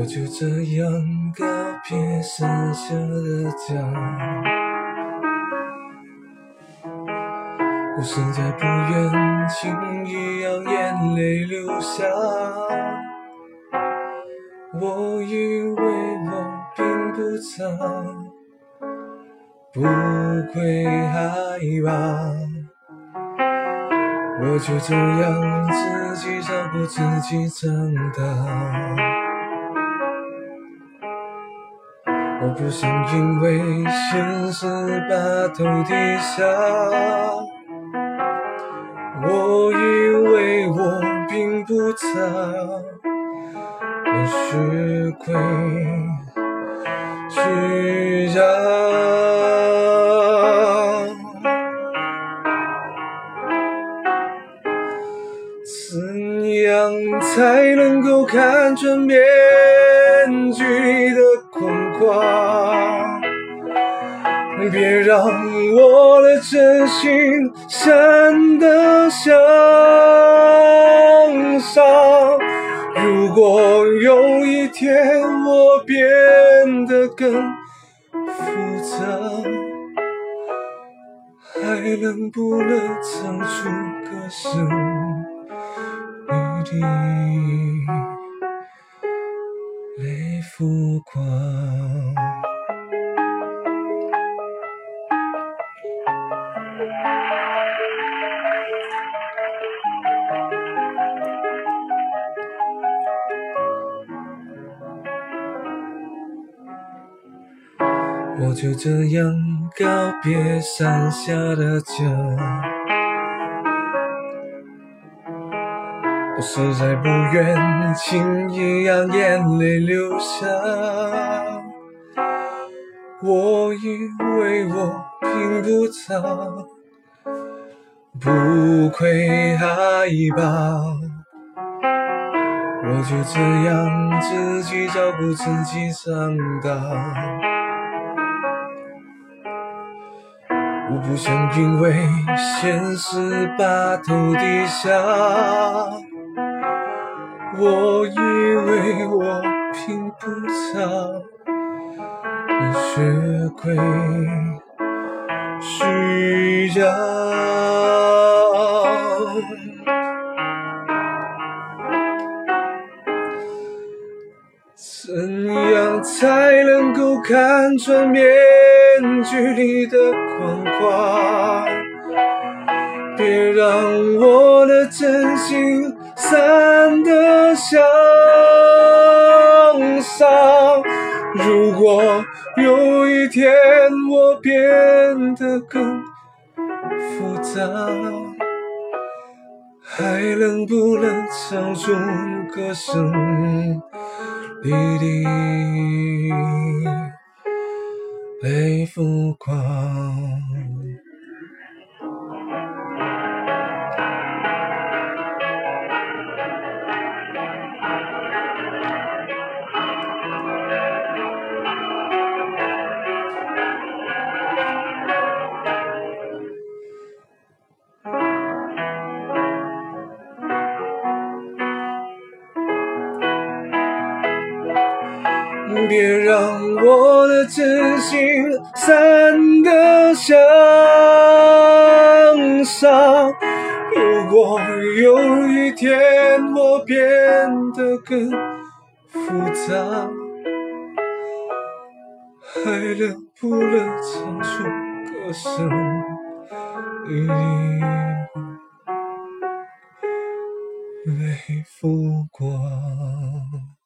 我就这样告别剩下的家。我实在不愿轻易让眼泪流下。我以为我并不差，不会害怕。我就这样自己照顾自己长大。我不想因为现实把头低下。我以为我并不差，我学会去让，怎样才能够看穿面具的狂狂？别让我的真心闪得像伤。如果有一天我变得更复杂，还能不能唱出歌声里的泪浮光？我就这样告别山下的家，我实在不愿轻易让眼泪流下。我以为我并不差，不会害怕，我就这样自己照顾自己长大。我不想因为现实把头低下，我以为我并不差，你学会需要，怎样才能够看穿面？具里的狂狂，别让我的真心散得像沙。如果有一天我变得更复杂，还能不能唱出歌声里的？泪浮光。别让我的真心散得像沙。如果有一天我变得更复杂，还能不能唱出歌声里泪浮光？